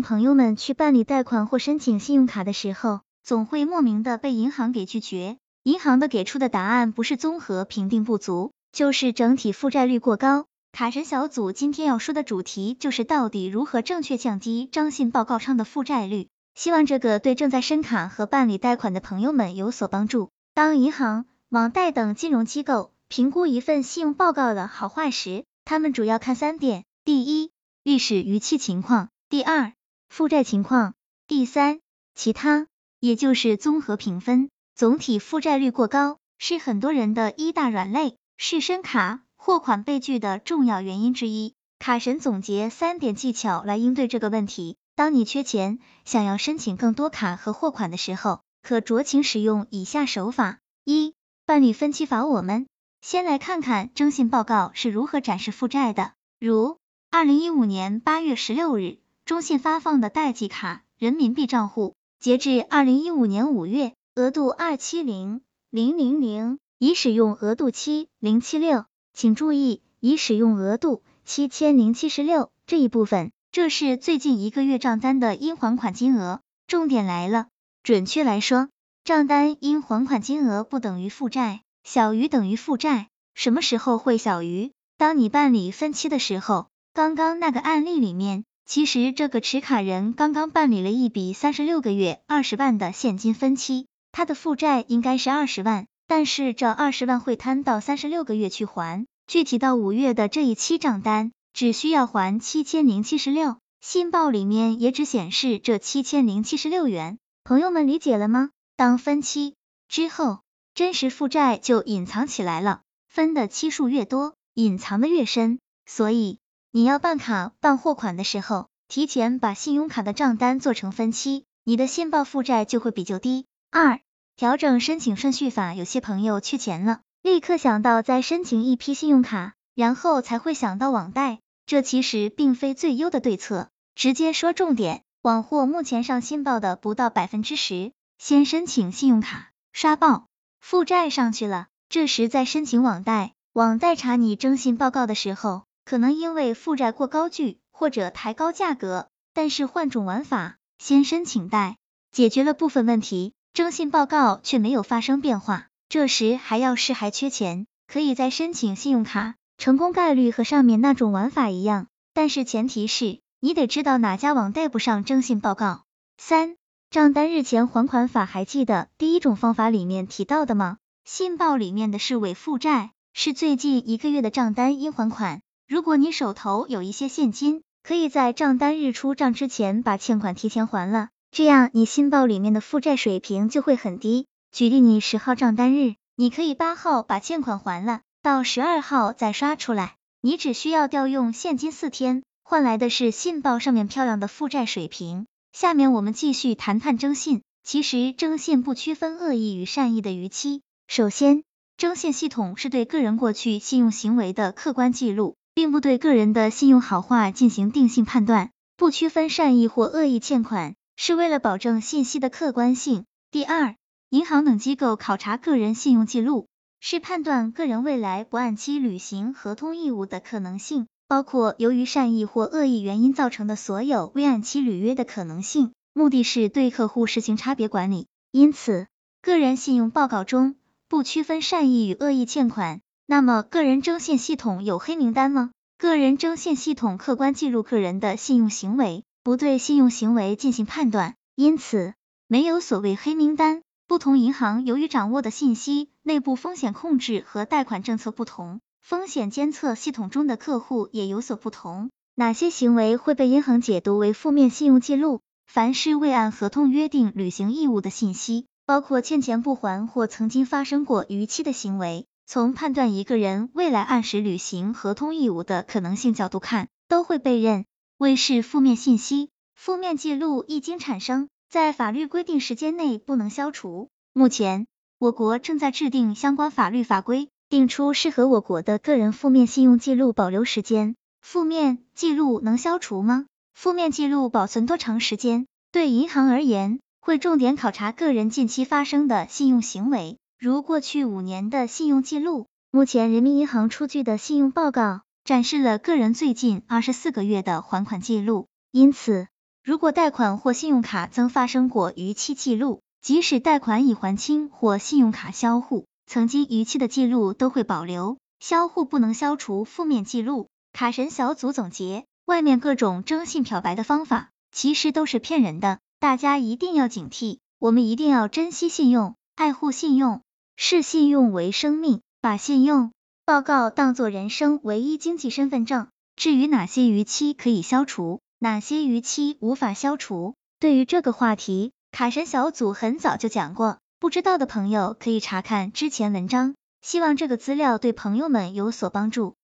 朋友们去办理贷款或申请信用卡的时候，总会莫名的被银行给拒绝。银行的给出的答案不是综合评定不足，就是整体负债率过高。卡神小组今天要说的主题就是到底如何正确降低征信报告上的负债率。希望这个对正在申卡和办理贷款的朋友们有所帮助。当银行、网贷等金融机构评估一份信用报告的好坏时，他们主要看三点：第一，历史逾期情况；第二，负债情况；第三，其他，也就是综合评分。总体负债率过高是很多人的一大软肋，是申卡货款被拒的重要原因之一。卡神总结三点技巧来应对这个问题。当你缺钱，想要申请更多卡和货款的时候，可酌情使用以下手法：一、办理分期法。我们先来看看征信报告是如何展示负债的。如二零一五年八月十六日，中信发放的代记卡人民币账户，截至二零一五年五月，额度二七零零零零，已使用额度七零七六。请注意，已使用额度七千零七十六这一部分。这是最近一个月账单的应还款金额，重点来了。准确来说，账单应还款金额不等于负债，小于等于负债。什么时候会小于？当你办理分期的时候。刚刚那个案例里面，其实这个持卡人刚刚办理了一笔三十六个月二十万的现金分期，他的负债应该是二十万，但是这二十万会摊到三十六个月去还，具体到五月的这一期账单。只需要还七千零七十六，信报里面也只显示这七千零七十六元，朋友们理解了吗？当分期之后，真实负债就隐藏起来了，分的期数越多，隐藏的越深，所以你要办卡办货款的时候，提前把信用卡的账单做成分期，你的信报负债就会比较低。二、调整申请顺序法，有些朋友缺钱了，立刻想到再申请一批信用卡。然后才会想到网贷，这其实并非最优的对策。直接说重点，网货目前上信报的不到百分之十，先申请信用卡刷爆，负债上去了，这时再申请网贷。网贷查你征信报告的时候，可能因为负债过高拒，或者抬高价格，但是换种玩法，先申请贷，解决了部分问题，征信报告却没有发生变化，这时还要是还缺钱，可以再申请信用卡。成功概率和上面那种玩法一样，但是前提是你得知道哪家网贷不上征信报告。三、账单日前还款法还记得第一种方法里面提到的吗？信报里面的是伪负债，是最近一个月的账单应还款。如果你手头有一些现金，可以在账单日出账之前把欠款提前还了，这样你信报里面的负债水平就会很低。举例你十号账单日，你可以八号把欠款还了。到十二号再刷出来，你只需要调用现金四天，换来的是信报上面漂亮的负债水平。下面我们继续谈谈征信。其实征信不区分恶意与善意的逾期。首先，征信系统是对个人过去信用行为的客观记录，并不对个人的信用好坏进行定性判断。不区分善意或恶意欠款，是为了保证信息的客观性。第二，银行等机构考察个人信用记录。是判断个人未来不按期履行合同义务的可能性，包括由于善意或恶意原因造成的所有未按期履约的可能性，目的是对客户实行差别管理。因此，个人信用报告中不区分善意与恶意欠款。那么，个人征信系统有黑名单吗？个人征信系统客观记录个人的信用行为，不对信用行为进行判断，因此没有所谓黑名单。不同银行由于掌握的信息、内部风险控制和贷款政策不同，风险监测系统中的客户也有所不同。哪些行为会被银行解读为负面信用记录？凡是未按合同约定履行义务的信息，包括欠钱不还或曾经发生过逾期的行为，从判断一个人未来按时履行合同义务的可能性角度看，都会被认为是负面信息。负面记录一经产生，在法律规定时间内不能消除。目前，我国正在制定相关法律法规，定出适合我国的个人负面信用记录保留时间。负面记录能消除吗？负面记录保存多长时间？对银行而言，会重点考察个人近期发生的信用行为，如过去五年的信用记录。目前，人民银行出具的信用报告展示了个人最近二十四个月的还款记录，因此。如果贷款或信用卡曾发生过逾期记录，即使贷款已还清或信用卡销户，曾经逾期的记录都会保留，销户不能消除负面记录。卡神小组总结：外面各种征信漂白的方法，其实都是骗人的，大家一定要警惕。我们一定要珍惜信用，爱护信用，视信用为生命，把信用报告当作人生唯一经济身份证。至于哪些逾期可以消除，哪些逾期无法消除，对于这个话题，卡神小组很早就讲过，不知道的朋友可以查看之前文章。希望这个资料对朋友们有所帮助。